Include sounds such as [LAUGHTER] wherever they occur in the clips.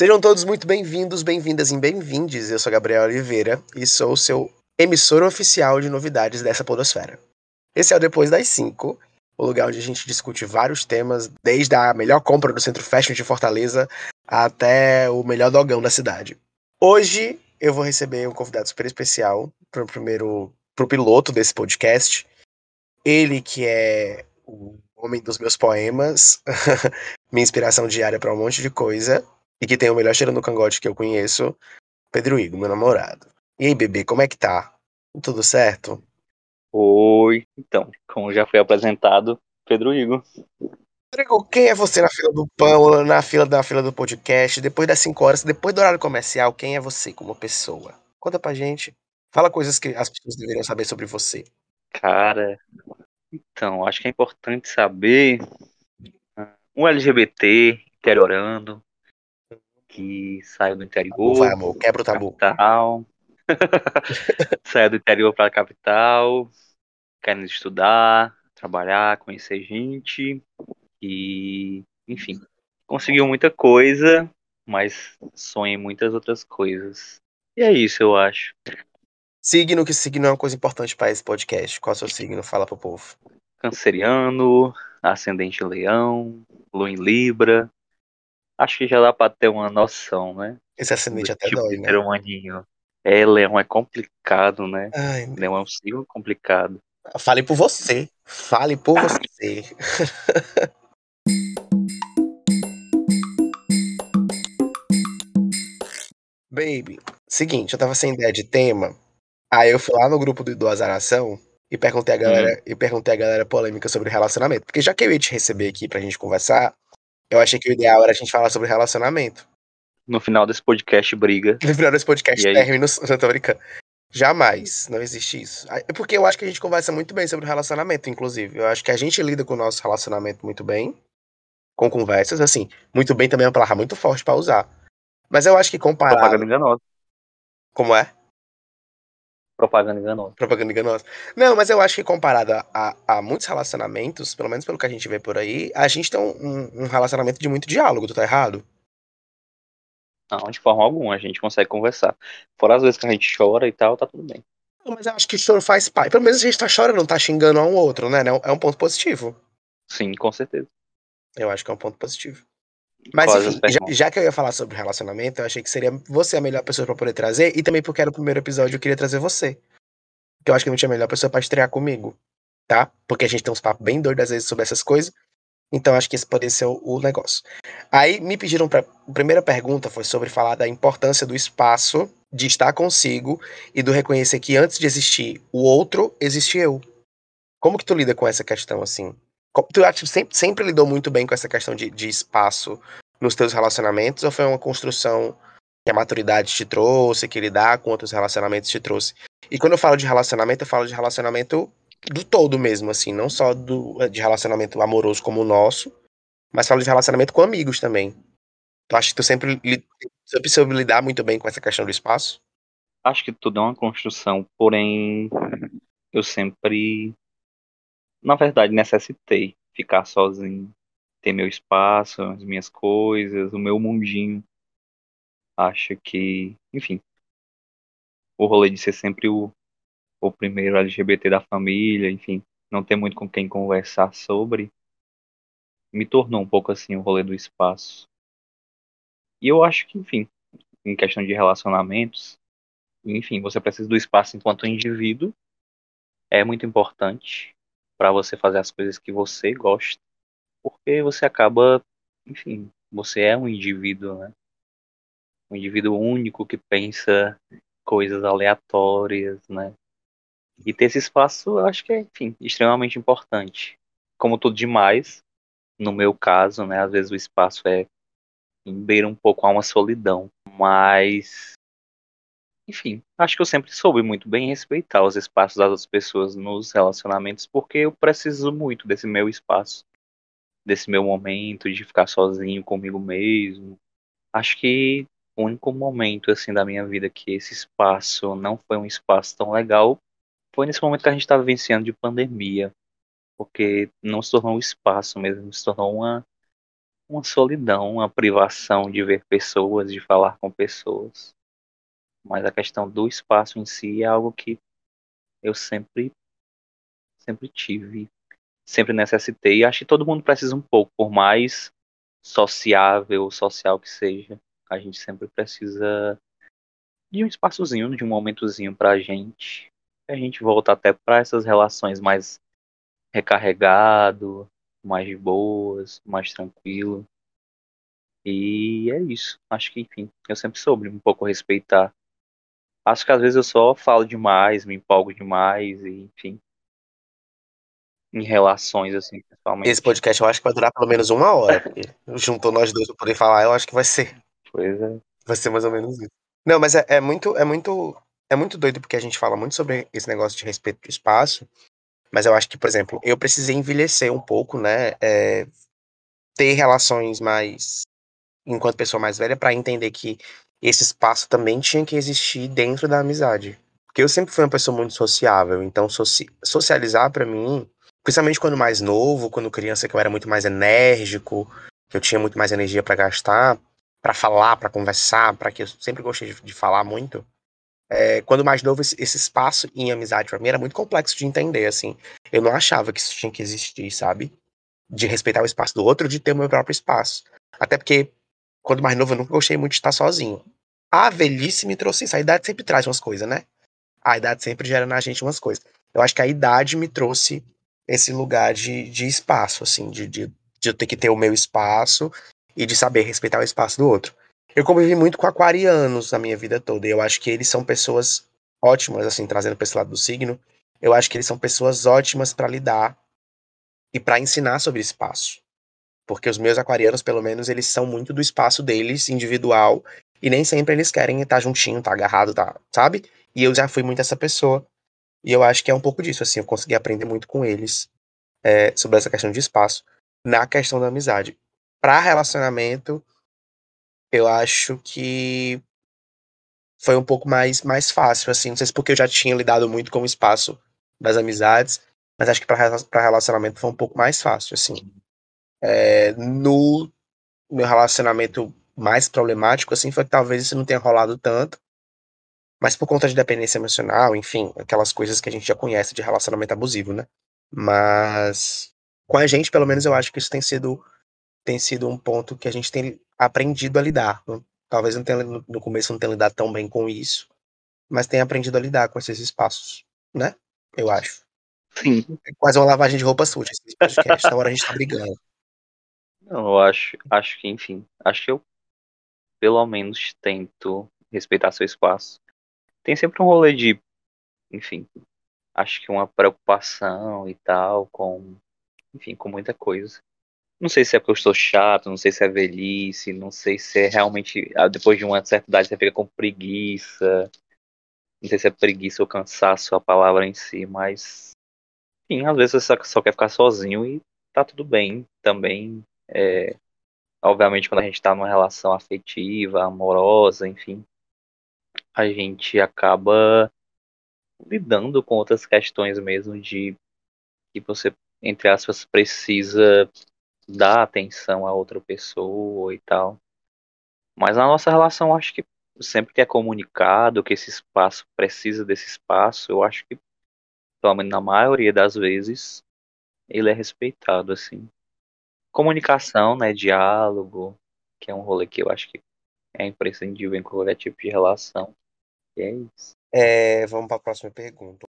Sejam todos muito bem-vindos, bem-vindas e bem-vindes. Eu sou Gabriel Oliveira e sou o seu emissor oficial de novidades dessa podosfera. Esse é o Depois das 5, o lugar onde a gente discute vários temas, desde a melhor compra do Centro Fashion de Fortaleza até o melhor dogão da cidade. Hoje eu vou receber um convidado super especial para o primeiro pro piloto desse podcast. Ele que é o homem dos meus poemas, [LAUGHS] minha inspiração diária para um monte de coisa, e que tem o melhor cheiro no cangote que eu conheço, Pedro Igor, meu namorado. E aí, bebê, como é que tá? Tudo certo? Oi, então, como já foi apresentado, Pedro Igor. Rodrigo, quem é você na fila do pão, na fila da fila do podcast, depois das 5 horas, depois do horário comercial, quem é você como pessoa? Conta pra gente. Fala coisas que as pessoas deveriam saber sobre você. Cara, então, acho que é importante saber um LGBT interiorando, que saiu do interior. Vai, amor, quebra o tabu. Capital. [LAUGHS] saiu do interior para a capital, querendo estudar, trabalhar, conhecer gente e, enfim, conseguiu muita coisa, mas sonha em muitas outras coisas. E é isso, eu acho. Signo, que signo é uma coisa importante para esse podcast. Qual é o seu signo? Fala pro povo. Canceriano, ascendente leão, lua em libra, acho que já dá pra ter uma noção, né? Esse ascendente até tipo dói, né? humaninho. É, Leão é complicado, né? Ai, Leão é um signo complicado. fale por você. Fale por você. [LAUGHS] Baby, seguinte, eu tava sem ideia de tema. Aí eu fui lá no grupo do, do Azaração e perguntei a galera, e perguntei a galera polêmica sobre relacionamento. Porque já que eu ia te receber aqui pra gente conversar, eu achei que o ideal era a gente falar sobre relacionamento. No final desse podcast, briga. No final desse podcast, aí? termino. [LAUGHS] Não tô brincando. Jamais, não existe isso. É porque eu acho que a gente conversa muito bem sobre relacionamento, inclusive. Eu acho que a gente lida com o nosso relacionamento muito bem, com conversas, assim. Muito bem também é uma palavra muito forte pra usar. Mas eu acho que comparado. Propaganda enganosa. Como é? Propaganda enganosa. Propaganda enganosa. Não, mas eu acho que comparado a, a- a muitos relacionamentos, pelo menos pelo que a gente vê por aí, a gente tem um, um- relacionamento de muito diálogo, tu tá errado? Não, de forma alguma, a gente consegue conversar. Fora as vezes que a gente chora e tal, tá tudo bem. Mas eu acho que choro faz parte. Pelo menos a gente tá chorando, não tá xingando um ao outro, né? É um ponto positivo. Sim, com certeza. Eu acho que é um ponto positivo. Mas enfim, já, já que eu ia falar sobre relacionamento, eu achei que seria você a melhor pessoa pra poder trazer, e também porque era o primeiro episódio, eu queria trazer você. Porque eu acho que não tinha melhor pessoa pra estrear comigo, tá? Porque a gente tem uns papos bem doidos às vezes sobre essas coisas, então acho que esse poderia ser o, o negócio. Aí me pediram pra. A primeira pergunta foi sobre falar da importância do espaço, de estar consigo e do reconhecer que antes de existir o outro, existe eu. Como que tu lida com essa questão assim? Tu que sempre, sempre lidou muito bem com essa questão de, de espaço nos teus relacionamentos ou foi uma construção que a maturidade te trouxe, que lidar com outros relacionamentos te trouxe? E quando eu falo de relacionamento, eu falo de relacionamento do todo mesmo, assim, não só do, de relacionamento amoroso como o nosso, mas falo de relacionamento com amigos também. Tu acha que tu sempre, sempre soube lidar muito bem com essa questão do espaço? Acho que tudo é uma construção, porém, eu sempre, na verdade, necessitei ficar sozinho, ter meu espaço, as minhas coisas, o meu mundinho. Acho que, enfim, o rolê de ser sempre o, o primeiro LGBT da família, enfim, não ter muito com quem conversar sobre, me tornou um pouco assim o rolê do espaço. E eu acho que, enfim, em questão de relacionamentos, enfim, você precisa do espaço enquanto indivíduo, é muito importante para você fazer as coisas que você gosta, porque você acaba, enfim, você é um indivíduo, né? Um indivíduo único que pensa coisas aleatórias, né? E ter esse espaço, eu acho que é, enfim, extremamente importante. Como tudo demais, no meu caso, né, às vezes o espaço é beira um pouco a uma solidão, mas enfim, acho que eu sempre soube muito bem respeitar os espaços das outras pessoas nos relacionamentos, porque eu preciso muito desse meu espaço, desse meu momento de ficar sozinho comigo mesmo. Acho que o único momento assim da minha vida que esse espaço não foi um espaço tão legal foi nesse momento que a gente estava vivenciando de pandemia, porque não se tornou um espaço mesmo, se tornou uma uma solidão, uma privação de ver pessoas, de falar com pessoas. Mas a questão do espaço em si é algo que eu sempre sempre tive, sempre necessitei. Acho que todo mundo precisa um pouco, por mais sociável, social que seja. A gente sempre precisa de um espaçozinho, de um momentozinho pra gente. A gente volta até para essas relações mais recarregado, mais boas, mais tranquilo. E é isso. Acho que, enfim, eu sempre soube um pouco respeitar. Acho que às vezes eu só falo demais, me empolgo demais, e, enfim. Em relações, assim, principalmente. Esse podcast eu acho que vai durar pelo menos uma hora, porque [LAUGHS] juntou nós dois pra poder falar, eu acho que vai ser. Pois é. Vai ser mais ou menos isso. Não, mas é, é muito, é muito, é muito doido porque a gente fala muito sobre esse negócio de respeito do espaço, mas eu acho que, por exemplo, eu precisei envelhecer um pouco, né? É, ter relações mais enquanto pessoa mais velha para entender que esse espaço também tinha que existir dentro da amizade. Porque eu sempre fui uma pessoa muito sociável, então soci socializar para mim, principalmente quando mais novo, quando criança que eu era muito mais enérgico, que eu tinha muito mais energia para gastar, para falar, para conversar, para que eu sempre gostei de, de falar muito. É, quando mais novo, esse, esse espaço em amizade para mim era muito complexo de entender, assim. Eu não achava que isso tinha que existir, sabe? De respeitar o espaço do outro, de ter o meu próprio espaço. Até porque, quando mais novo, eu nunca gostei muito de estar sozinho. A velhice me trouxe isso. A idade sempre traz umas coisas, né? A idade sempre gera na gente umas coisas. Eu acho que a idade me trouxe esse lugar de, de espaço, assim, de, de, de eu ter que ter o meu espaço e de saber respeitar o espaço do outro. Eu convivi muito com aquarianos na minha vida toda, e eu acho que eles são pessoas ótimas, assim, trazendo para esse lado do signo. Eu acho que eles são pessoas ótimas para lidar e para ensinar sobre espaço. Porque os meus aquarianos, pelo menos, eles são muito do espaço deles, individual, e nem sempre eles querem estar juntinho, estar tá agarrado, tá, sabe? E eu já fui muito essa pessoa. E eu acho que é um pouco disso, assim, eu consegui aprender muito com eles é, sobre essa questão de espaço, na questão da amizade. Para relacionamento, eu acho que foi um pouco mais, mais fácil, assim. Não sei se porque eu já tinha lidado muito com o espaço das amizades, mas acho que para relacionamento foi um pouco mais fácil, assim. É, no meu relacionamento mais problemático, assim, foi que talvez isso não tenha rolado tanto, mas por conta de dependência emocional, enfim, aquelas coisas que a gente já conhece de relacionamento abusivo, né? Mas com a gente, pelo menos, eu acho que isso tem sido tem sido um ponto que a gente tem aprendido a lidar. Talvez não tenha, no começo não tenha lidado tão bem com isso, mas tem aprendido a lidar com esses espaços, né? Eu acho. Sim. É quase uma lavagem de roupa suja esse podcast. Hora a gente tá brigando. Eu acho, acho que, enfim, acho que eu pelo menos tento respeitar seu espaço. Tem sempre um rolê de, enfim, acho que uma preocupação e tal com, enfim, com muita coisa. Não sei se é porque eu estou chato, não sei se é velhice, não sei se é realmente. Ah, depois de uma certa idade você fica com preguiça. Não sei se é preguiça ou cansaço a palavra em si, mas. Enfim, às vezes você só quer ficar sozinho e tá tudo bem também. É, obviamente, quando a gente tá numa relação afetiva, amorosa, enfim, a gente acaba lidando com outras questões mesmo de que você, entre aspas, precisa dar atenção a outra pessoa e tal. Mas na nossa relação, acho que sempre que é comunicado que esse espaço precisa desse espaço, eu acho que, pelo menos na maioria das vezes, ele é respeitado, assim. Comunicação, né, diálogo, que é um rolê que eu acho que é imprescindível em qualquer tipo de relação. E é isso. É, vamos para a próxima pergunta.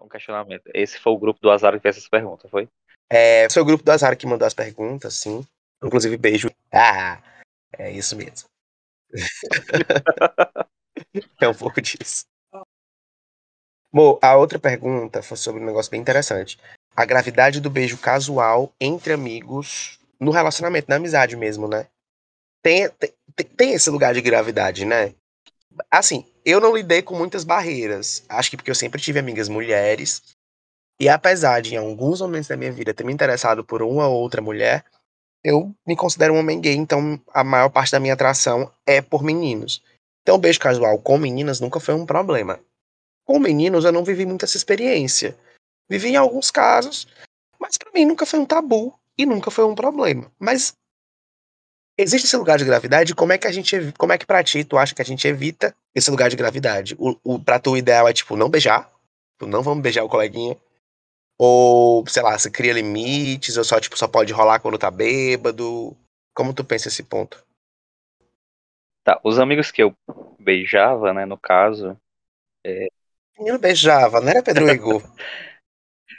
um questionamento. Esse foi o grupo do Azar que fez essa pergunta, foi? É, foi o grupo do Azar que mandou as perguntas, sim. Inclusive, beijo. Ah, é isso mesmo. [LAUGHS] [LAUGHS] é um pouco disso. Bom, a outra pergunta foi sobre um negócio bem interessante. A gravidade do beijo casual entre amigos no relacionamento, na amizade mesmo, né? Tem, tem, tem esse lugar de gravidade, né? Assim, eu não lidei com muitas barreiras. Acho que porque eu sempre tive amigas mulheres. E apesar de, em alguns momentos da minha vida, ter me interessado por uma ou outra mulher, eu me considero um homem gay, então a maior parte da minha atração é por meninos. Então, o beijo casual com meninas nunca foi um problema. Com meninos, eu não vivi muito essa experiência. Vivi em alguns casos, Mas pra mim nunca foi um tabu e nunca foi um problema. Mas existe esse lugar de gravidade? Como é que a gente, como é que pra ti tu acha que a gente evita esse lugar de gravidade? O, o pra tu o ideal é tipo não beijar, não vamos beijar o coleguinha. Ou, sei lá, você cria limites, ou só, tipo, só pode rolar quando tá bêbado. Como tu pensa esse ponto? Tá, os amigos que eu beijava, né, no caso. É... Menino beijava, não era Pedro Igor?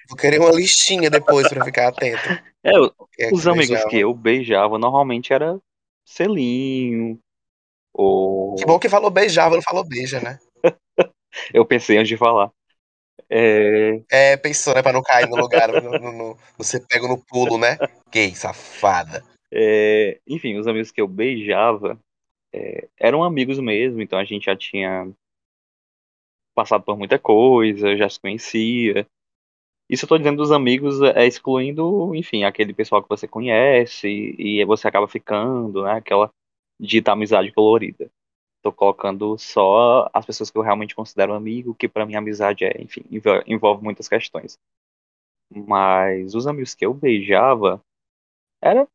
Vou querer uma listinha depois pra ficar atento. É, é os que amigos beijava. que eu beijava normalmente era selinho. Ou... Que bom que falou beijava, não falou beija, né? [LAUGHS] eu pensei antes de falar. É... é, pensou, né? Pra não cair no lugar. no, no, no, você pega no pulo, né? Gay, safada. É, enfim, os amigos que eu beijava é, eram amigos mesmo, então a gente já tinha passado por muita coisa, já se conhecia. Isso eu tô dizendo dos amigos, é excluindo, enfim, aquele pessoal que você conhece e, você acaba ficando, né? Aquela dita amizade colorida. Tô colocando só as pessoas que eu realmente considero amigo, que para mim amizade é, enfim, envolve muitas questões. Mas os amigos que eu beijava era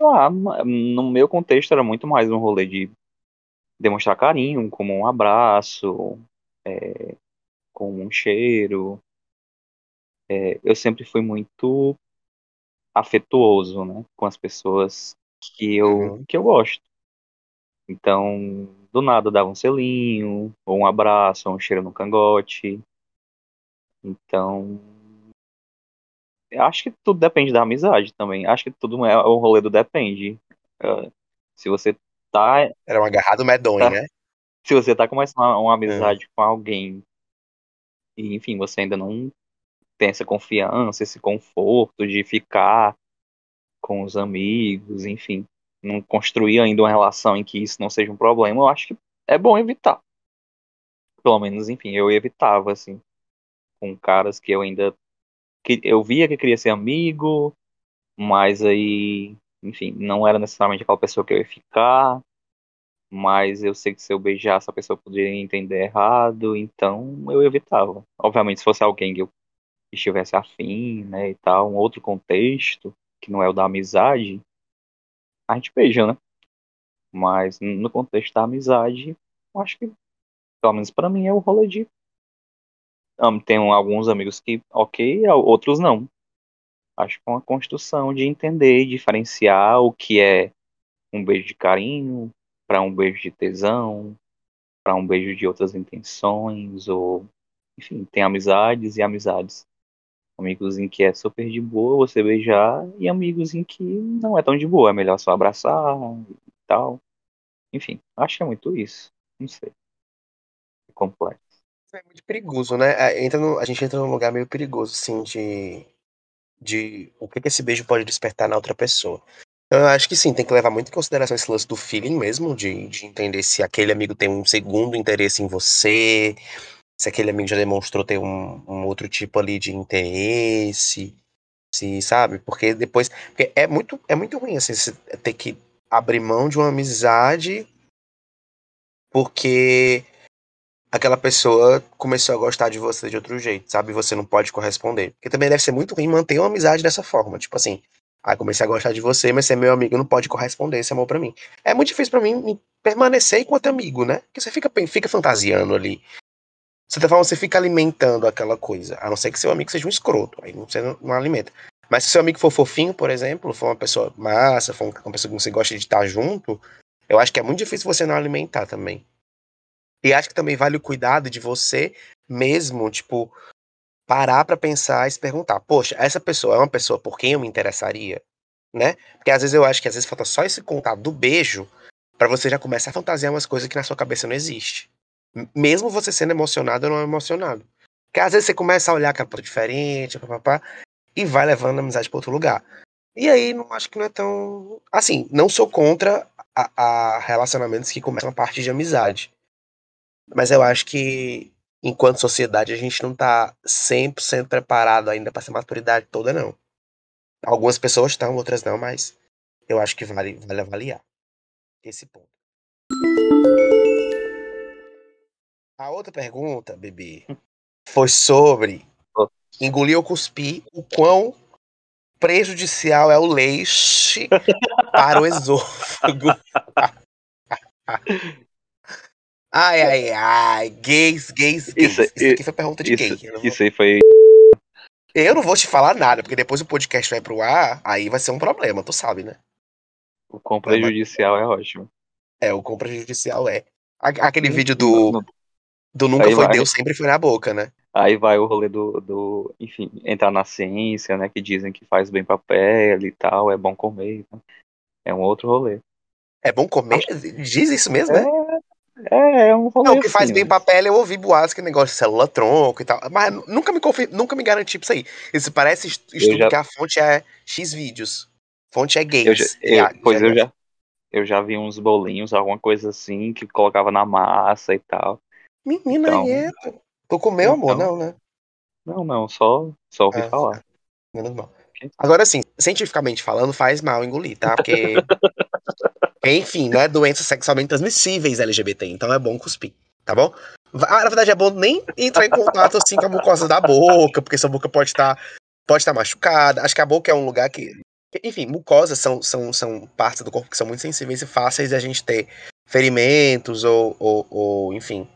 lá, no meu contexto era muito mais um rolê de demonstrar carinho, como um abraço, é, com um cheiro. É, eu sempre fui muito afetuoso, né, com as pessoas que eu, uhum. que eu gosto. Então, do nada dava um selinho, ou um abraço, ou um cheiro no cangote. Então, acho que tudo depende da amizade também. Acho que tudo é o rolê do depende. Uh, se você tá. Era um agarrado medonho, tá, né? Se você tá começando uma, uma amizade é. com alguém e, enfim, você ainda não tem essa confiança, esse conforto de ficar com os amigos, enfim, não construir ainda uma relação em que isso não seja um problema, eu acho que é bom evitar. Pelo menos, enfim, eu evitava, assim, com caras que eu ainda que eu via que queria ser amigo, mas aí, enfim, não era necessariamente aquela pessoa que eu ia ficar, mas eu sei que se eu beijasse a pessoa poderia entender errado, então eu evitava. Obviamente, se fosse alguém que eu estivesse afim, né, e tal, um outro contexto, que não é o da amizade, a gente beija, né? Mas no contexto da amizade, eu acho que, pelo menos para mim, é o rolê de tenho alguns amigos que, ok, outros não. Acho que é uma construção de entender, diferenciar o que é um beijo de carinho para um beijo de tesão, para um beijo de outras intenções, ou enfim, tem amizades e amizades. Amigos em que é super de boa você beijar e amigos em que não é tão de boa, é melhor só abraçar e tal. Enfim, acho que é muito isso. Não sei. É complexo é muito perigoso, né? É, entra no, a gente entra num lugar meio perigoso, assim, de, de o que, que esse beijo pode despertar na outra pessoa. Eu acho que sim, tem que levar muito em consideração esse lance do feeling mesmo, de, de entender se aquele amigo tem um segundo interesse em você, se aquele amigo já demonstrou ter um, um outro tipo ali de interesse, se, sabe? Porque depois. Porque é muito, é muito ruim, assim, ter que abrir mão de uma amizade porque aquela pessoa começou a gostar de você de outro jeito, sabe? Você não pode corresponder. Porque também deve ser muito ruim manter uma amizade dessa forma. Tipo assim, ah, comecei a gostar de você, mas você é meu amigo, não pode corresponder esse amor para mim. É muito difícil para mim permanecer enquanto amigo, né? Porque você fica, fica fantasiando ali. Você tá falando, você fica alimentando aquela coisa. A não ser que seu amigo seja um escroto. Aí você não, não alimenta. Mas se seu amigo for fofinho, por exemplo, for uma pessoa massa, for uma pessoa que você gosta de estar junto, eu acho que é muito difícil você não alimentar também. E acho que também vale o cuidado de você mesmo, tipo, parar para pensar e se perguntar: poxa, essa pessoa é uma pessoa por quem eu me interessaria? Né? Porque às vezes eu acho que às vezes falta só esse contato do beijo para você já começar a fantasiar umas coisas que na sua cabeça não existe. Mesmo você sendo emocionado ou não emocionado. Porque às vezes você começa a olhar aquela diferente, papapá, e vai levando a amizade para outro lugar. E aí, não acho que não é tão. Assim, não sou contra a, a relacionamentos que começam a partir de amizade. Mas eu acho que, enquanto sociedade, a gente não tá 100% preparado ainda para essa maturidade toda, não. Algumas pessoas estão, outras não, mas eu acho que vale, vale avaliar esse ponto. A outra pergunta, bebê, foi sobre engolir ou cuspir o quão prejudicial é o leite [LAUGHS] para o esôfago. [LAUGHS] Ai, ai, ai. Gays, gays, gays. Isso, isso aqui foi pergunta de isso, gay. Isso aí foi. Eu não vou te falar nada, porque depois o podcast vai pro ar, aí vai ser um problema, tu sabe, né? O quão prejudicial é ótimo. É, o quão prejudicial é. Aquele vídeo do. Do Nunca aí Foi vai. Deus sempre foi na boca, né? Aí vai o rolê do, do, enfim, entrar na ciência, né? Que dizem que faz bem pra pele e tal, é bom comer. Né? É um outro rolê. É bom comer? Diz isso mesmo, é, né? É, é um rolê. Não, o que faz assim, bem né? pra pele, eu ouvi boatos que negócio de célula tronco e tal. Mas nunca me, confir, nunca me garanti pra isso aí. Isso parece estudo já... que a fonte é X vídeos. Fonte é gays. Eu já, eu, pois eu já, eu já vi uns bolinhos, alguma coisa assim, que colocava na massa e tal. Menina, então, é. Tu comeu, amor? Então, não, né? Não, não, só, só ouvi ah, falar. Menos mal. Agora, assim, cientificamente falando, faz mal engolir, tá? Porque. [LAUGHS] enfim, não é doenças sexualmente transmissíveis LGBT, então é bom cuspir, tá bom? Ah, na verdade, é bom nem entrar em contato assim com a mucosa da boca, porque sua boca pode estar pode estar machucada. Acho que a boca é um lugar que. Enfim, mucosas são, são, são partes do corpo que são muito sensíveis e fáceis de a gente ter ferimentos ou, ou, ou enfim,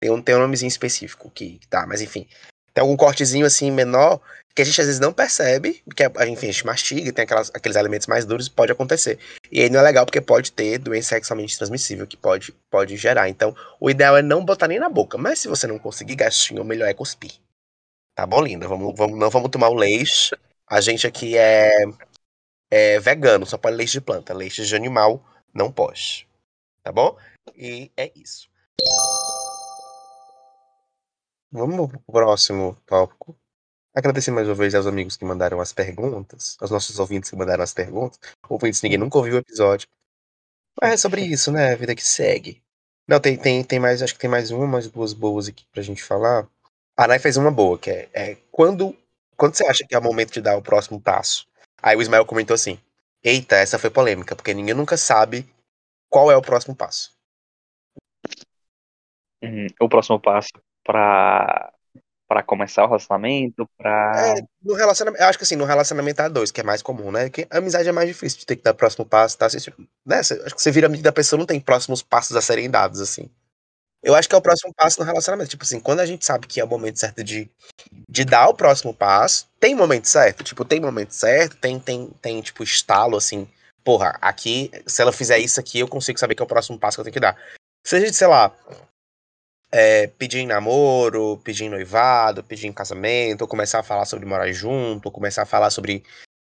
tem um, tem um nomezinho específico que tá, mas enfim. Tem algum cortezinho assim menor que a gente às vezes não percebe, que a, enfim, a gente mastiga, tem aquelas, aqueles alimentos mais duros, pode acontecer. E aí não é legal porque pode ter doença sexualmente transmissível que pode, pode gerar. Então, o ideal é não botar nem na boca. Mas se você não conseguir gastinho, o melhor é cuspir. Tá bom, linda? Vamos, vamos, não vamos tomar o leite. A gente aqui é, é vegano, só pode leite de planta. Leite de animal não pode. Tá bom? E é isso. Vamos pro próximo tópico. Agradecer mais uma vez aos amigos que mandaram as perguntas, aos nossos ouvintes que mandaram as perguntas. Ouvintes, ninguém nunca ouviu o episódio. Mas é sobre isso, né? A vida que segue. Não, tem, tem, tem mais, acho que tem mais uma, mais duas boas aqui pra gente falar. A Nai fez uma boa, que é, é quando, quando você acha que é o momento de dar o próximo passo? Aí o Ismael comentou assim: Eita, essa foi polêmica, porque ninguém nunca sabe qual é o próximo passo. Hum, o próximo passo pra, pra começar o relacionamento, pra. É, no relacionamento, acho que assim, no relacionamento a dois, que é mais comum, né? Que a amizade é mais difícil de ter que dar próximo passo, tá? Você, né? Acho que você vira amigo da pessoa, não tem próximos passos a serem dados, assim. Eu acho que é o próximo passo no relacionamento. Tipo assim, quando a gente sabe que é o momento certo de, de dar o próximo passo, tem momento certo. Tipo, tem momento certo, tem, tem, tem tipo, estalo, assim. Porra, aqui, se ela fizer isso aqui, eu consigo saber que é o próximo passo que eu tenho que dar. Se a gente, sei lá, é, pedir em namoro, pedir em noivado, pedir em casamento, ou começar a falar sobre morar junto, ou começar a falar sobre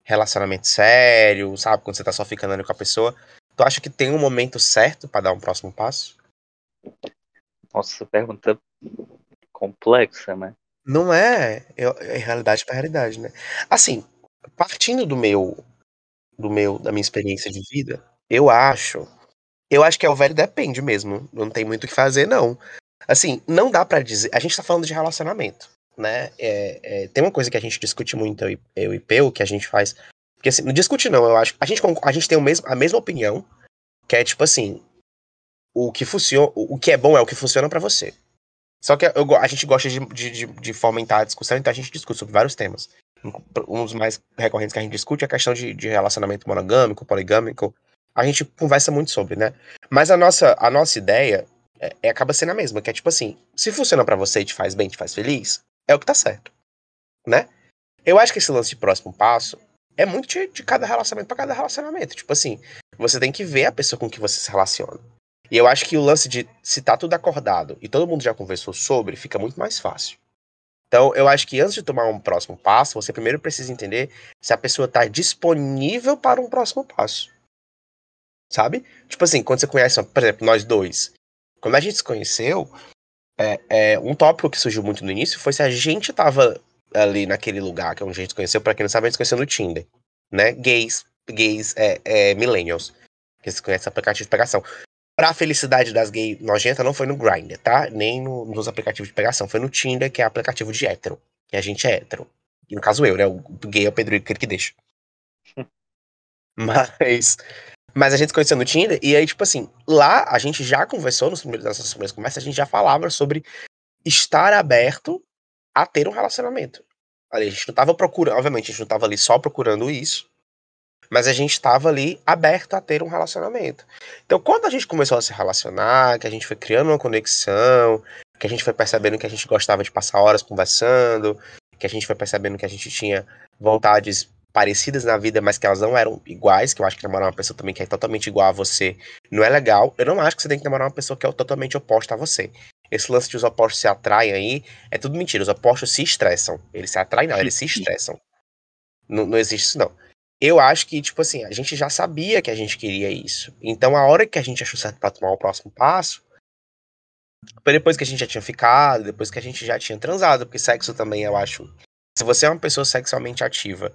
relacionamento sério, sabe? Quando você tá só ficando ali com a pessoa. Tu acha que tem um momento certo para dar um próximo passo? Nossa, pergunta complexa, né? Não é, é realidade para realidade, né? Assim, partindo do meu, do meu, da minha experiência de vida, eu acho, eu acho que é o velho depende mesmo. Não tem muito o que fazer, não. Assim, não dá para dizer. A gente tá falando de relacionamento, né? É, é, tem uma coisa que a gente discute muito, eu, eu e Peu, que a gente faz. Porque assim, não discute não, eu acho. A gente, a gente tem o mesmo, a mesma opinião, que é tipo assim. O que funciona. O que é bom é o que funciona para você. Só que eu, a gente gosta de, de, de, fomentar a discussão, então a gente discute sobre vários temas. Um dos mais recorrentes que a gente discute é a questão de, de relacionamento monogâmico, poligâmico. A gente conversa muito sobre, né? Mas a nossa, a nossa ideia é, é, acaba sendo a mesma, que é tipo assim, se funciona para você e te faz bem, te faz feliz, é o que tá certo, né? Eu acho que esse lance de próximo passo é muito de, de cada relacionamento para cada relacionamento. Tipo assim, você tem que ver a pessoa com que você se relaciona. E eu acho que o lance de se tá tudo acordado e todo mundo já conversou sobre, fica muito mais fácil. Então, eu acho que antes de tomar um próximo passo, você primeiro precisa entender se a pessoa tá disponível para um próximo passo. Sabe? Tipo assim, quando você conhece, por exemplo, nós dois, quando a gente se conheceu, é, é, um tópico que surgiu muito no início foi se a gente tava ali naquele lugar que é onde a gente se conheceu, pra quem não sabe, a gente se conheceu no Tinder, né? Gays, gays, é, é, millennials, que se conhece aplicativo de pegação. Pra felicidade das gays nojenta, não foi no Grindr, tá? Nem no, nos aplicativos de pegação, foi no Tinder, que é aplicativo de hétero, que a gente é hétero. E no caso eu, né? O gay é o Pedro que ele que deixa. [LAUGHS] Mas mas a gente se conheceu no Tinder, e aí, tipo assim, lá a gente já conversou nos primeiros, nas nossas primeiras conversas, a gente já falava sobre estar aberto a ter um relacionamento. Ali, a gente não tava procurando, obviamente, a gente não tava ali só procurando isso, mas a gente estava ali aberto a ter um relacionamento. Então, quando a gente começou a se relacionar, que a gente foi criando uma conexão, que a gente foi percebendo que a gente gostava de passar horas conversando, que a gente foi percebendo que a gente tinha vontades parecidas na vida, mas que elas não eram iguais, que eu acho que namorar uma pessoa também que é totalmente igual a você não é legal. Eu não acho que você tem que namorar uma pessoa que é totalmente oposta a você. Esse lance de os opostos se atraem aí é tudo mentira. Os opostos se estressam. Eles se atraem, não, eles se [LAUGHS] estressam. Não, não existe isso, não. Eu acho que, tipo assim, a gente já sabia que a gente queria isso. Então, a hora que a gente achou certo pra tomar o próximo passo, depois que a gente já tinha ficado, depois que a gente já tinha transado, porque sexo também, eu acho. Se você é uma pessoa sexualmente ativa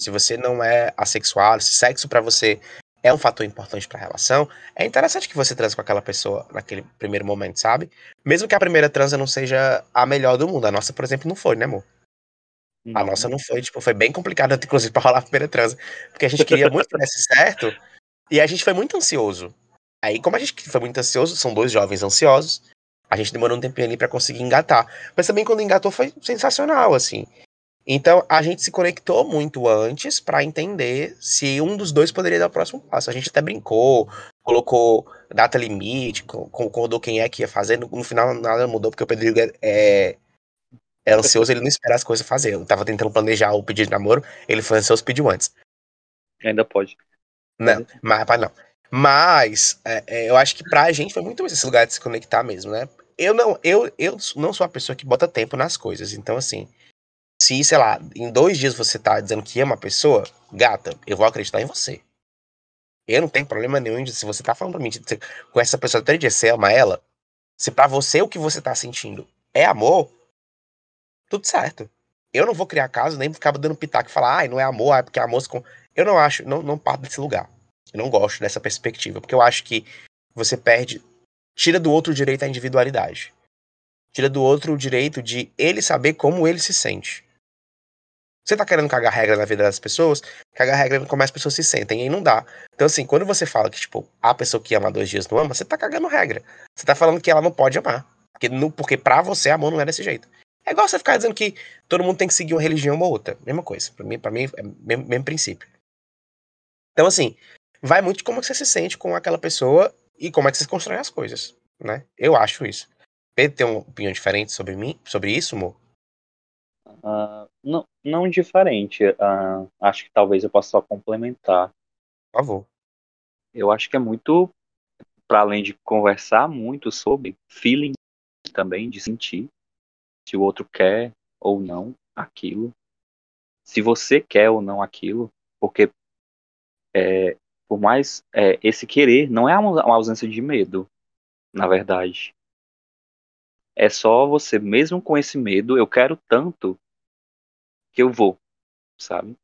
se você não é assexual, se sexo para você é um fator importante para a relação, é interessante que você transe com aquela pessoa naquele primeiro momento, sabe? Mesmo que a primeira transa não seja a melhor do mundo. A nossa, por exemplo, não foi, né, amor? Não. A nossa não foi, tipo, foi bem complicado, [LAUGHS] inclusive, pra rolar a primeira transa. Porque a gente queria muito que desse certo e a gente foi muito ansioso. Aí, como a gente foi muito ansioso, são dois jovens ansiosos, a gente demorou um tempinho ali pra conseguir engatar. Mas também quando engatou foi sensacional, assim. Então a gente se conectou muito antes para entender se um dos dois poderia dar o próximo passo. A gente até brincou, colocou data limite, concordou quem é que ia fazer. No, no final nada mudou porque o Pedro é, é ansioso, ele não espera as coisas fazer. Eu tava tentando planejar o pedido de namoro, ele foi ansioso pediu antes. Ainda pode. Não, mas rapaz, não. Mas é, é, eu acho que pra gente foi muito esse lugar de se conectar mesmo, né? Eu não, eu, eu não sou a pessoa que bota tempo nas coisas. Então, assim, se, sei lá, em dois dias você tá dizendo que ama a pessoa, gata, eu vou acreditar em você. Eu não tenho problema nenhum de se você tá falando pra mim com essa pessoa três dias, você ama ela. Se para você o que você tá sentindo é amor, tudo certo. Eu não vou criar caso, nem ficar dando pitaco e falar, ai, não é amor, é porque é amor. Com... Eu não acho, não, não parto desse lugar. Eu não gosto dessa perspectiva, porque eu acho que você perde, tira do outro direito à individualidade. Tira do outro o direito de ele saber como ele se sente. Você tá querendo cagar regra na vida das pessoas, cagar regra em como as pessoas se sentem, e não dá. Então, assim, quando você fala que, tipo, a pessoa que ama dois dias não ama, você tá cagando regra. Você tá falando que ela não pode amar. Porque, no, porque pra você, amor não é desse jeito. É igual você ficar dizendo que todo mundo tem que seguir uma religião ou outra. Mesma coisa. Pra mim, pra mim é mesmo, mesmo princípio. Então, assim, vai muito de como você se sente com aquela pessoa e como é que você constrói as coisas, né? Eu acho isso. Pedro tem uma opinião diferente sobre mim, sobre isso, amor? Uh, não, não diferente. Uh, acho que talvez eu possa só complementar. Por favor. Eu acho que é muito, para além de conversar muito sobre feeling também, de sentir se o outro quer ou não aquilo, se você quer ou não aquilo, porque é, por mais é, esse querer não é uma ausência de medo, na verdade. É só você, mesmo com esse medo, eu quero tanto que eu vou, sabe?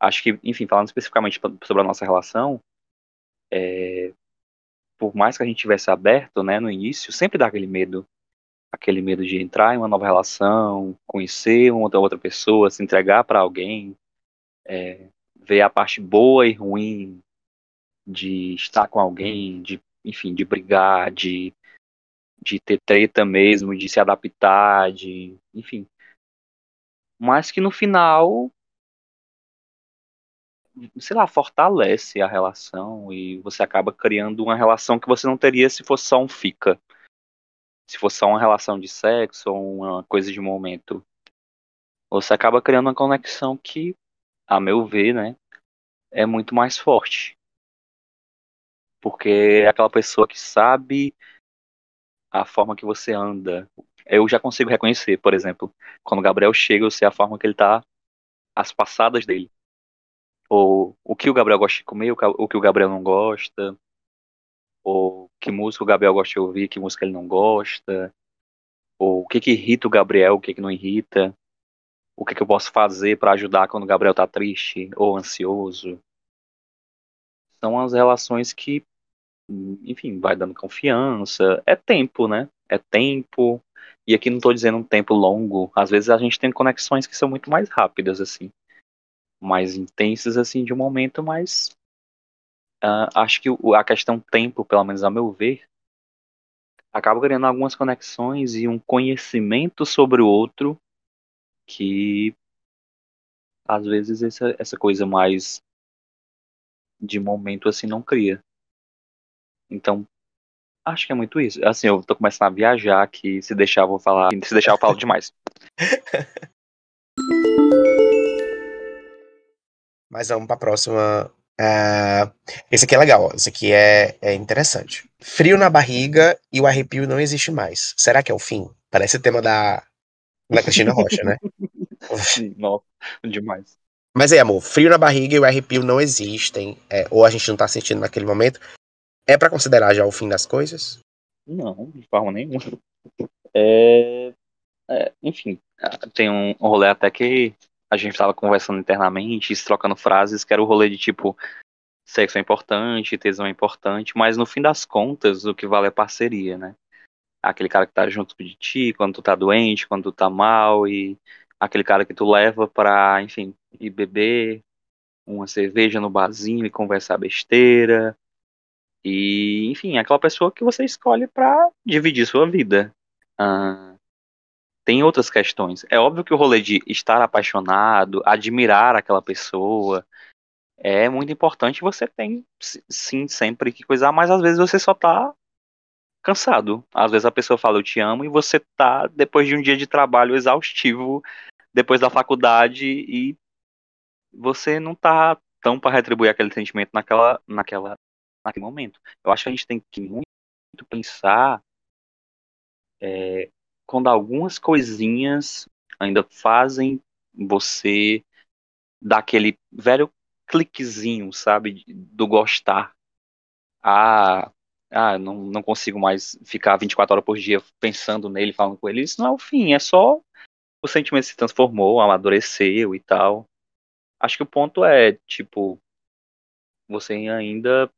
Acho que, enfim, falando especificamente sobre a nossa relação, é, por mais que a gente tivesse aberto, né, no início, sempre dá aquele medo, aquele medo de entrar em uma nova relação, conhecer uma outra, pessoa, se entregar para alguém, é, ver a parte boa e ruim de estar com alguém, de, enfim, de brigar, de, de ter treta mesmo, de se adaptar, de, enfim, mas que no final, sei lá, fortalece a relação e você acaba criando uma relação que você não teria se fosse só um fica. Se fosse só uma relação de sexo ou uma coisa de momento. Você acaba criando uma conexão que, a meu ver, né, é muito mais forte. Porque é aquela pessoa que sabe a forma que você anda, eu já consigo reconhecer, por exemplo, quando o Gabriel chega, eu sei a forma que ele tá, as passadas dele. Ou o que o Gabriel gosta de comer, o que o Gabriel não gosta. Ou que música o Gabriel gosta de ouvir, que música ele não gosta. Ou o que que irrita o Gabriel, o que que não irrita. O que que eu posso fazer para ajudar quando o Gabriel tá triste ou ansioso. São as relações que, enfim, vai dando confiança. É tempo, né? É tempo, e aqui não estou dizendo um tempo longo. Às vezes a gente tem conexões que são muito mais rápidas, assim. Mais intensas, assim, de um momento, mas. Uh, acho que a questão tempo, pelo menos a meu ver, acaba ganhando algumas conexões e um conhecimento sobre o outro que às vezes essa, essa coisa mais de momento assim não cria. Então, acho que é muito isso. Assim, eu tô começando a viajar aqui, se deixar eu vou falar, se deixar eu falo [LAUGHS] demais. Mas vamos para a próxima. Uh, esse aqui é legal, ó. esse aqui é, é interessante. Frio na barriga e o arrepio não existe mais. Será que é o fim? Parece o tema da, da Cristina Rocha, né? [LAUGHS] Sim, nossa, demais. Mas é, amor, frio na barriga e o arrepio não existem, é, ou a gente não tá sentindo naquele momento. É para considerar já o fim das coisas? Não, de forma nenhuma. É, é, enfim, tem um, um rolê até que a gente tava conversando internamente, trocando frases, que era o rolê de tipo, sexo é importante, tesão é importante, mas no fim das contas, o que vale é parceria, né? Aquele cara que tá junto de ti quando tu tá doente, quando tu tá mal, e aquele cara que tu leva pra, enfim, ir beber uma cerveja no barzinho e conversar besteira. E, enfim, aquela pessoa que você escolhe para dividir sua vida. Ah, tem outras questões. É óbvio que o rolê de estar apaixonado, admirar aquela pessoa, é muito importante. Você tem, sim, sempre que coisar, mas às vezes você só tá cansado. Às vezes a pessoa fala eu te amo e você tá depois de um dia de trabalho exaustivo, depois da faculdade e você não tá tão para retribuir aquele sentimento naquela, naquela, naquele momento. Eu acho que a gente tem que muito pensar é, quando algumas coisinhas ainda fazem você dar aquele velho cliquezinho, sabe, do gostar. Ah, ah, não, não consigo mais ficar 24 horas por dia pensando nele, falando com ele. Isso não é o fim, é só o sentimento se transformou, amadureceu e tal. Acho que o ponto é, tipo, você ainda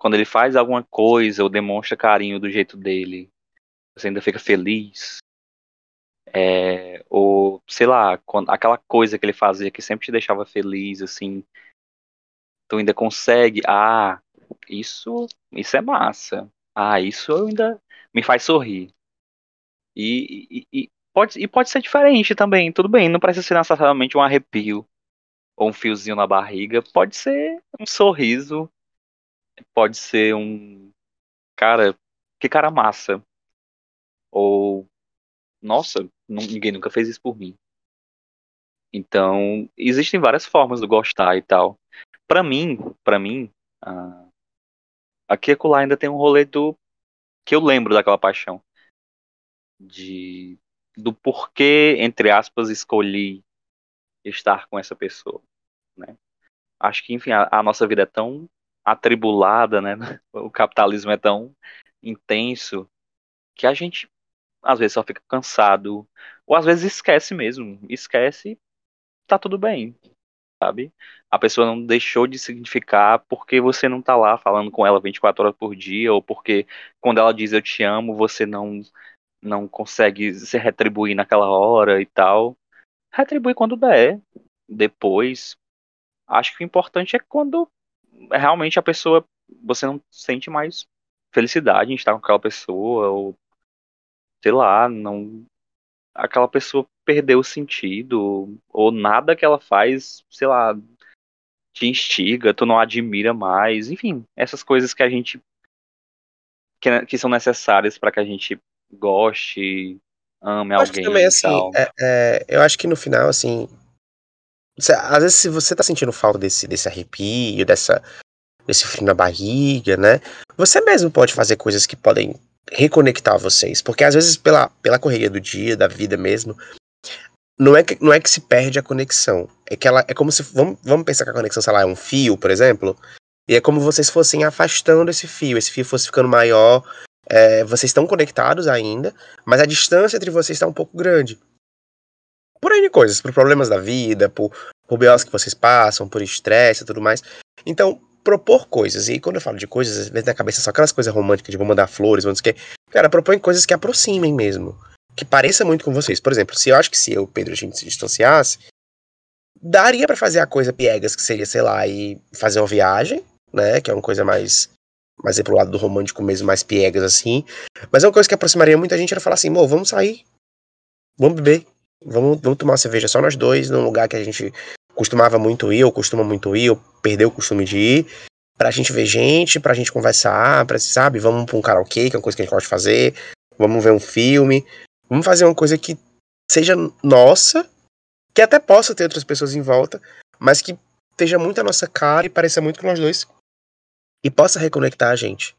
quando ele faz alguma coisa ou demonstra carinho do jeito dele, você ainda fica feliz. É, ou, sei lá, quando, aquela coisa que ele fazia que sempre te deixava feliz, assim, tu ainda consegue, ah, isso, isso é massa. Ah, isso ainda me faz sorrir. E, e, e, pode, e pode ser diferente também, tudo bem, não precisa ser necessariamente um arrepio ou um fiozinho na barriga, pode ser um sorriso, pode ser um cara, que cara massa. Ou, nossa, ninguém nunca fez isso por mim. Então, existem várias formas de gostar e tal. Para mim, para mim, uh, aqui e acolá ainda tem um rolê do que eu lembro daquela paixão de do porquê, entre aspas, escolhi estar com essa pessoa, né? Acho que, enfim, a, a nossa vida é tão atribulada, né? [LAUGHS] O capitalismo é tão intenso que a gente às vezes só fica cansado, ou às vezes esquece mesmo, esquece, tá tudo bem, sabe? A pessoa não deixou de significar porque você não tá lá falando com ela 24 horas por dia, ou porque quando ela diz eu te amo, você não não consegue se retribuir naquela hora e tal. Retribui quando der, depois. Acho que o importante é quando realmente a pessoa você não sente mais felicidade em estar com aquela pessoa ou sei lá, não aquela pessoa perdeu o sentido ou nada que ela faz, sei lá, te instiga, tu não admira mais, enfim, essas coisas que a gente que, que são necessárias para que a gente goste, ame eu alguém. também, assim, é, é, eu acho que no final, assim, às vezes se você tá sentindo falta desse, desse arrepio, dessa, desse frio na barriga, né? Você mesmo pode fazer coisas que podem reconectar vocês. Porque às vezes, pela, pela correria do dia, da vida mesmo, não é, que, não é que se perde a conexão. É que ela é como se. Vamos, vamos pensar que a conexão, sei lá, é um fio, por exemplo. E é como vocês fossem afastando esse fio. Esse fio fosse ficando maior. É, vocês estão conectados ainda, mas a distância entre vocês está um pouco grande. Por aí de coisas, por problemas da vida, por, por BOs que vocês passam, por estresse e tudo mais. Então, propor coisas. E quando eu falo de coisas, às vezes na cabeça só aquelas coisas românticas de vou mandar flores, vamos que. Cara, propõe coisas que aproximem mesmo. Que pareça muito com vocês. Por exemplo, se eu acho que se eu, Pedro, a gente se distanciasse, daria para fazer a coisa piegas, que seria, sei lá, e fazer uma viagem, né? Que é uma coisa mais. Mais é pro lado do romântico mesmo, mais piegas assim. Mas é uma coisa que aproximaria muita gente era falar assim, mo, vamos sair. Vamos beber. Vamos, vamos tomar uma cerveja só nós dois, num lugar que a gente costumava muito ir, ou costuma muito ir, ou perdeu o costume de ir, pra gente ver gente, pra gente conversar, pra, sabe, vamos pra um karaokê, que é uma coisa que a gente gosta de fazer, vamos ver um filme, vamos fazer uma coisa que seja nossa, que até possa ter outras pessoas em volta, mas que esteja muito a nossa cara e pareça muito com nós dois, e possa reconectar a gente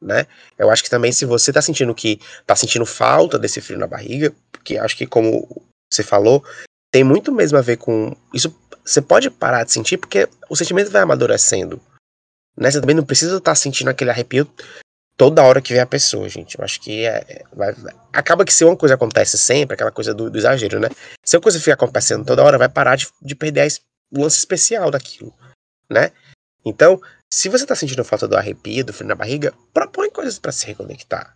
né? Eu acho que também se você tá sentindo que tá sentindo falta desse frio na barriga, porque acho que como você falou, tem muito mesmo a ver com isso. Você pode parar de sentir porque o sentimento vai amadurecendo. Né? Você também não precisa estar tá sentindo aquele arrepio toda hora que vê a pessoa, gente. Eu acho que é, vai, acaba que se uma coisa acontece sempre, aquela coisa do, do, exagero, né? Se a coisa fica acontecendo toda hora, vai parar de, de perder o lance especial daquilo, né? Então, se você tá sentindo falta do arrepio, do frio na barriga, propõe coisas para se reconectar.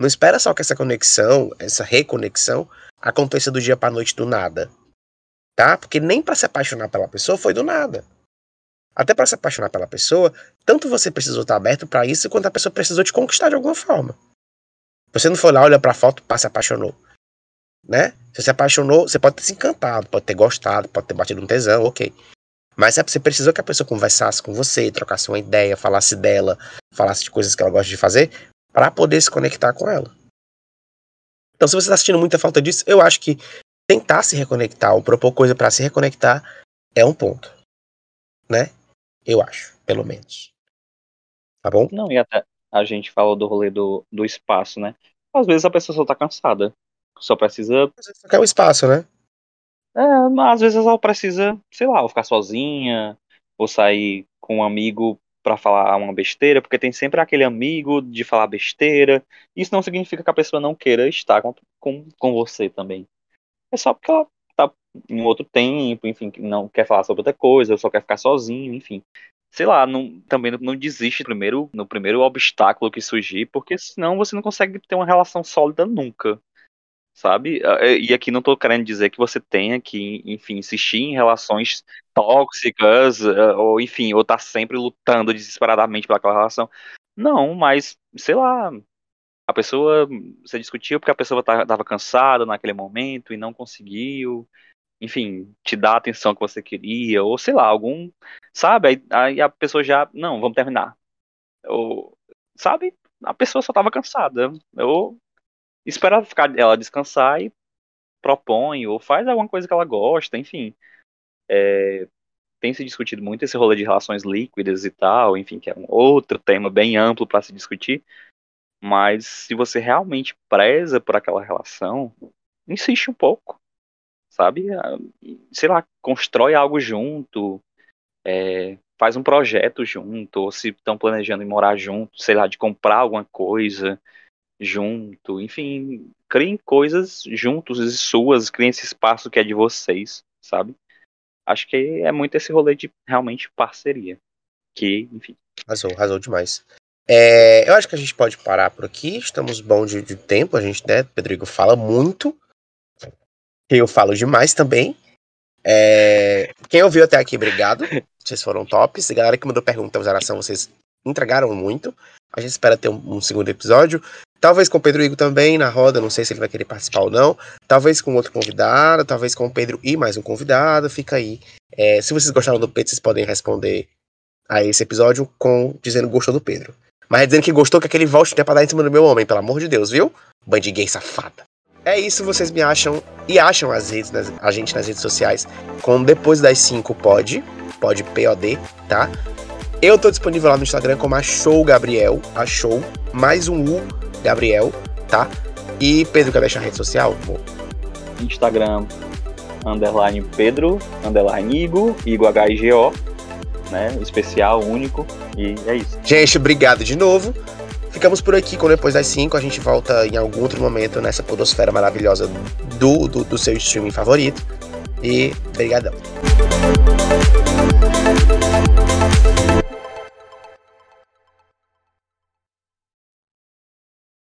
Não espera só que essa conexão, essa reconexão, aconteça do dia para noite do nada. Tá? Porque nem para se apaixonar pela pessoa foi do nada. Até para se apaixonar pela pessoa, tanto você precisou estar aberto para isso, quanto a pessoa precisou te conquistar de alguma forma. Você não foi lá, olha pra foto, pá, se apaixonou. Né? Você se apaixonou, você pode ter se encantado, pode ter gostado, pode ter batido um tesão, ok. Mas é, você precisou que a pessoa conversasse com você, trocasse uma ideia, falasse dela, falasse de coisas que ela gosta de fazer, para poder se conectar com ela. Então, se você está sentindo muita falta disso, eu acho que tentar se reconectar ou propor coisa para se reconectar é um ponto. Né? Eu acho, pelo menos. Tá bom? Não, e até a gente falou do rolê do, do espaço, né? Às vezes a pessoa só tá cansada. Só precisa. Só quer o espaço, né? É, mas às vezes ela precisa, sei lá, ou ficar sozinha, ou sair com um amigo para falar uma besteira, porque tem sempre aquele amigo de falar besteira. Isso não significa que a pessoa não queira estar com, com, com você também. É só porque ela tá em outro tempo, enfim, não quer falar sobre outra coisa, só quer ficar sozinho, enfim. Sei lá, não, também não, não desiste primeiro, no primeiro obstáculo que surgir, porque senão você não consegue ter uma relação sólida nunca sabe? Ah, é, e aqui não tô querendo dizer que você tenha que, enfim, insistir em relações tóxicas, ah, ou enfim, ou tá sempre lutando desesperadamente pelaquela relação. Não, mas, sei lá, a pessoa, você discutiu porque a pessoa tava cansada naquele momento e não conseguiu, enfim, te dar a atenção que você queria, ou sei lá, algum, sabe? Aí, aí a pessoa já, não, vamos terminar. Ou, sabe? A pessoa só tava cansada. Eu espera ficar ela descansar e propõe ou faz alguma coisa que ela gosta, enfim. É, tem se discutido muito esse rolê de relações líquidas e tal, enfim, que é um outro tema bem amplo para se discutir. Mas se você realmente preza por aquela relação, insiste um pouco, sabe? Ah, sei lá, constrói algo junto, é, faz um projeto junto, ou se estão planejando em morar junto, sei lá, de comprar alguma coisa, junto, enfim, criem coisas juntos e suas, criem esse espaço que é de vocês, sabe? Acho que é muito esse rolê de realmente parceria. Que, enfim. Arrasou, arrasou demais. É, eu acho que a gente pode parar por aqui. Estamos bom de, de tempo. A gente, né? Pedrigo fala muito. Eu falo demais também. É, quem ouviu até aqui, obrigado. Vocês foram tops. A galera que mandou pergunta da oração, vocês entregaram muito. A gente espera ter um, um segundo episódio. Talvez com o Pedro Igor também na roda, não sei se ele vai querer participar ou não. Talvez com outro convidado, talvez com o Pedro e mais um convidado. Fica aí. É, se vocês gostaram do Pedro, vocês podem responder a esse episódio com dizendo gostou do Pedro. Mas dizendo que gostou que aquele volte né, pra dar em cima do meu homem, pelo amor de Deus, viu? Bandiguei safada. É isso, vocês me acham e acham as redes, nas, a gente nas redes sociais com Depois das 5 pode, pode POD, tá? Eu tô disponível lá no Instagram como a Show Gabriel, a Show, mais um U Gabriel, tá? E Pedro, quer deixar a rede social? Instagram, underline Pedro, underline Igo, Igo H-I-G-O, né? Especial, único, e é isso. Gente, obrigado de novo. Ficamos por aqui com Depois das 5. A gente volta em algum outro momento nessa podosfera maravilhosa do, do, do seu streaming favorito. E brigadão.